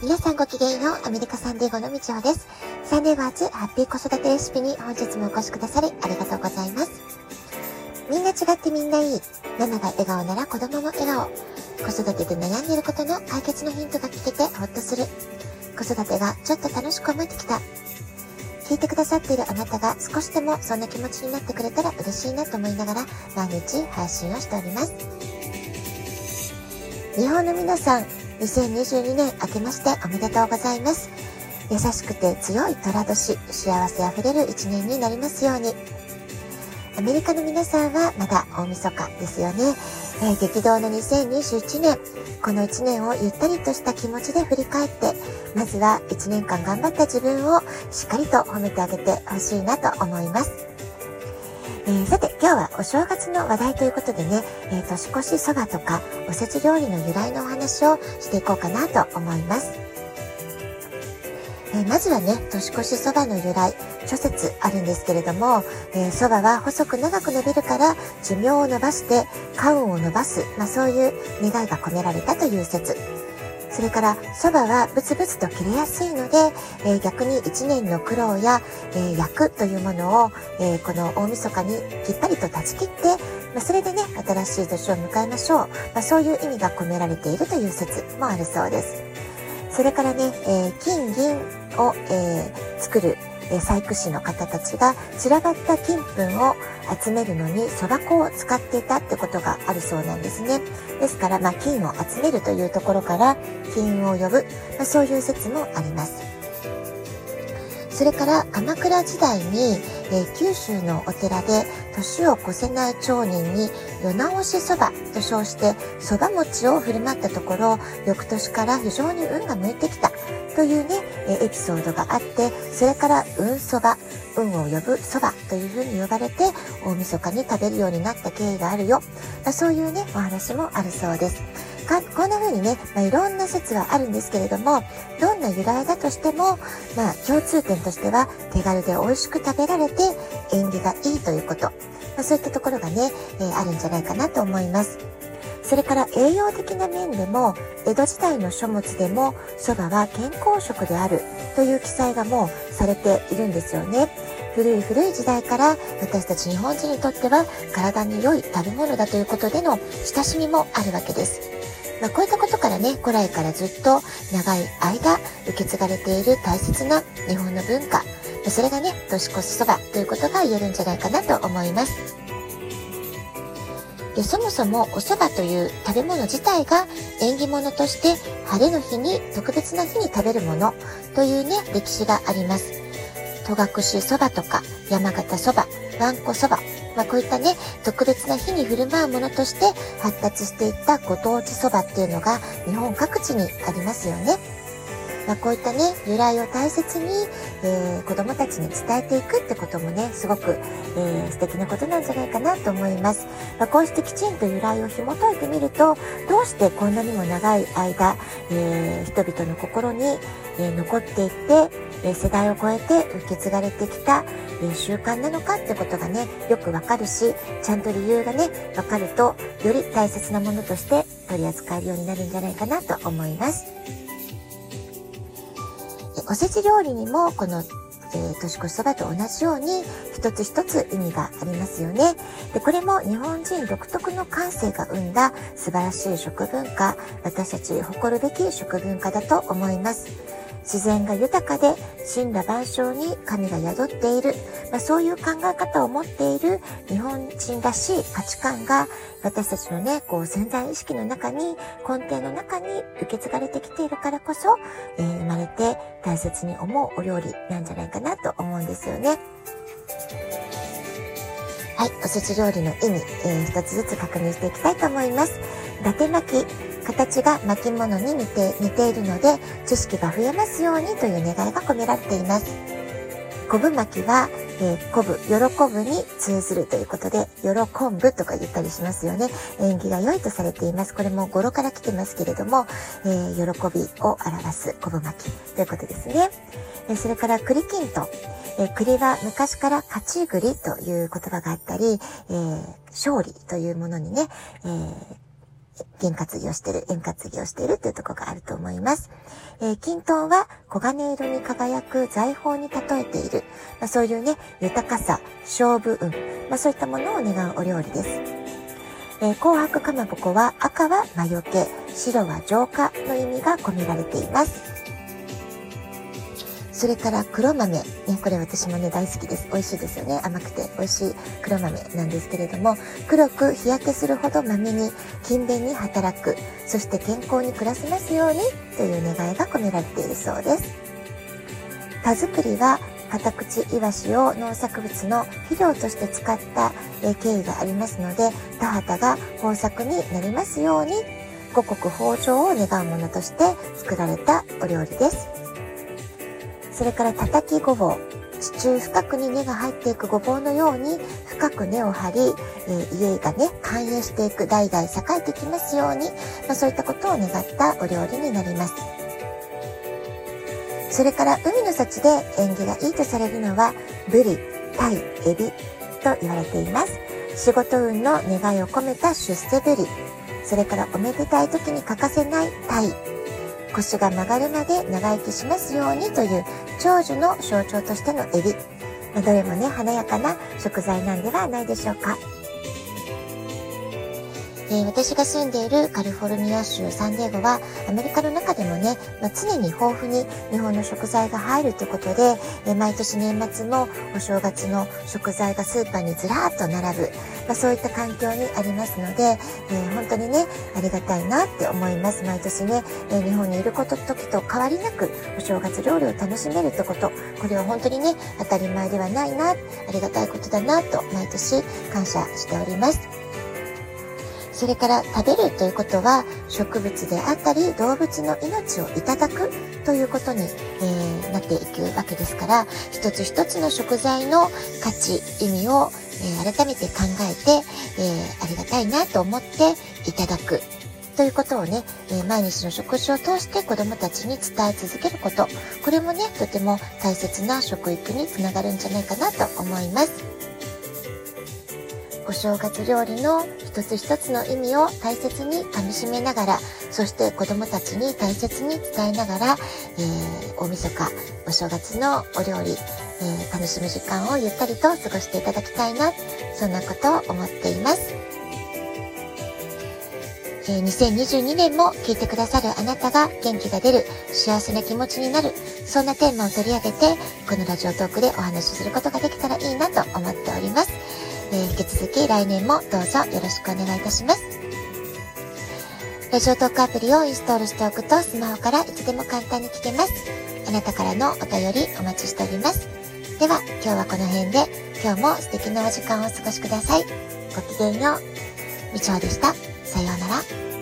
皆さんごきげんよう、アメリカサンデーゴのみちおです。サンデーバーズハッピー子育てレシピに本日もお越しくださりありがとうございます。みんな違ってみんないい。ママが笑顔なら子供も笑顔。子育てで悩んでいることの解決のヒントが聞けてほっとする。子育てがちょっと楽しく思えてきた。聞いてくださっているあなたが少しでもそんな気持ちになってくれたら嬉しいなと思いながら毎日配信をしております。日本の皆さん、2022年明けましておめでとうございます。優しくて強い虎年、幸せあふれる一年になりますように。アメリカの皆さんはまだ大晦日ですよね。えー、激動の2021年、この1年をゆったりとした気持ちで振り返って、まずは1年間頑張った自分をしっかりと褒めてあげてほしいなと思います。えー、さて、今日はお正月の話題ということでね、えー、年越しそばとかおせち料理の由来のお話をしていこうかなと思います。えー、まずはね、年越しそばの由来、諸説あるんですけれども、えー、蕎麦は細く長く伸びるから寿命を伸ばして家運を伸ばす、まあそういう願いが込められたという説。それから蕎麦はブツブツと切れやすいので、えー、逆に1年の苦労や、え、役というものを、えー、この大晦日にきっぱりと断ち切って、まあ、それでね、新しい年を迎えましょう。まあ、そういう意味が込められているという説もあるそうです。それからね、え金銀を、え作るえ細工師の方たちが散らばった金粉を集めるのにそば粉を使っていたってことがあるそうなんですね。ですから、まあ、金を集めるというところから金を呼ぶ、まあ、そういう説もあります。それから鎌倉時代に、えー、九州のお寺で年を越せない町人に世直しそばと称してそば餅を振る舞ったところ翌年から非常に運が向いてきたというね、えエピソードがあって、それから運そば、運を呼ぶそばというふうに呼ばれて、大晦日に食べるようになった経緯があるよ。そういうね、お話もあるそうです。かこんな風にね、まあ、いろんな説はあるんですけれども、どんな由来だとしても、まあ、共通点としては、手軽で美味しく食べられて、縁起がいいということ。まあ、そういったところがね、えー、あるんじゃないかなと思います。それから栄養的な面でも、江戸時代の書物でも、蕎麦は健康食であるという記載がもうされているんですよね。古い古い時代から私たち日本人にとっては体に良い食べ物だということでの親しみもあるわけです。まあ、こういったことからね、古来からずっと長い間受け継がれている大切な日本の文化、それがね、年越しそばということが言えるんじゃないかなと思います。でそもそもお蕎麦という食べ物自体が縁起物として晴れの日に特別な日に食べるものというね歴史があります戸隠そばとか山形そばわんこそばまあ、こういったね特別な日に振る舞うものとして発達していったご当地そばっていうのが日本各地にありますよね。まあ、こういったね、由来を大切に、えー、子供たちに伝えていくってこともね、すごく、えー、素敵なことなんじゃないかなと思います。まあ、こうしてきちんと由来を紐解いてみると、どうしてこんなにも長い間、えー、人々の心に、え残っていって、え世代を超えて受け継がれてきた、え習慣なのかってことがね、よくわかるし、ちゃんと理由がね、わかると、より大切なものとして取り扱えるようになるんじゃないかなと思います。おせち料理にもこのえー、年越しそばと同じように一つ一つ意味がありますよね。で、これも日本人独特の感性が生んだ素晴らしい食文化、私たち誇るべき食文化だと思います。自然が豊かで神羅万象に神が宿っている、まあ、そういう考え方を持っている日本人らしい価値観が私たちのね、こう潜在意識の中に、根底の中に受け継がれてきているからこそ、えー、生まれて大切に思うお料理なんじゃないかなと思うんですよね。はい、おせち料理の意味、えー、一つずつ確認していきたいと思います。伊達巻き、形が巻物に似て似ているので、知識が増えますようにという願いが込められています。昆布巻きは、えー、昆布、喜ぶに通ずるということで、喜ぶとか言ったりしますよね。縁起が良いとされています。これも語呂から来てますけれども、えー、喜びを表す昆布巻きということですね。えー、それから栗きんとん。え、栗は昔から勝ち栗という言葉があったり、え、勝利というものにね、え験担ぎをしてる、円担ぎをしているというところがあると思います。えー、均等は黄金色に輝く財宝に例えている、まあ、そういうね、豊かさ、勝負運、まあ、そういったものを願うお料理です。えー、紅白かまぼこは赤は魔除け、白は浄化の意味が込められています。それから黒豆。ね、これ私もね、大好きです。美味しいですよね。甘くて美味しい黒豆なんですけれども、黒く日焼けするほど豆に勤勉に働く、そして健康に暮らせますようにという願いが込められているそうです。田作りはカタクチイワシを農作物の肥料として使った経緯がありますので、田畑が豊作になりますように、五穀豊穣を願うものとして作られたお料理です。それから叩きごぼう。地中深くに根が入っていくごぼうのように深く根を張り、えー、家がね、繁栄していく、代々栄えてきますように、まあ、そういったことを願ったお料理になります。それから海の幸で縁起がいいとされるのは、ブリ、タイ、エビと言われています。仕事運の願いを込めた出世ぶり、それからおめでたい時に欠かせないタイ、腰が曲がるまで長生きしますようにという長寿の象徴としての襟。ま、どれもね、華やかな食材なんではないでしょうか。え、私が住んでいるカリフォルニア州サンディエゴはアメリカの中でもね、まあ、常に豊富に日本の食材が入るということで、え、毎年年末のお正月の食材がスーパーにずらーっと並ぶ、まあ、そういった環境にありますので、えー、本当にね、ありがたいなって思います。毎年ね、え日本にいること時と変わりなくお正月料理を楽しめるってこと、これは本当にね、当たり前ではないな、ありがたいことだなと毎年感謝しております。それから食べるということは植物であったり動物の命をいただくということに、え、なっていくわけですから一つ一つの食材の価値意味を、え、改めて考えて、え、ありがたいなと思っていただくということをね、え毎日の食事を通して子供たちに伝え続けること、これもね、とても大切な食育につながるんじゃないかなと思います。お正月料理の一つ一つの意味を大切に噛みしめながら、そして子供たちに大切に伝えながら、えー、大晦日、お正月のお料理、えー、楽しむ時間をゆったりと過ごしていただきたいな、そんなことを思っています。えー、2022年も聞いてくださるあなたが元気が出る、幸せな気持ちになる、そんなテーマを取り上げて、このラジオトークでお話しすることができたらいいなと思っております。え、引き続き来年もどうぞよろしくお願いいたします。ラジオトークアプリをインストールしておくとスマホからいつでも簡単に聞けます。あなたからのお便りお待ちしております。では今日はこの辺で今日も素敵なお時間をお過ごしください。ごきげんよう。みちょうでした。さようなら。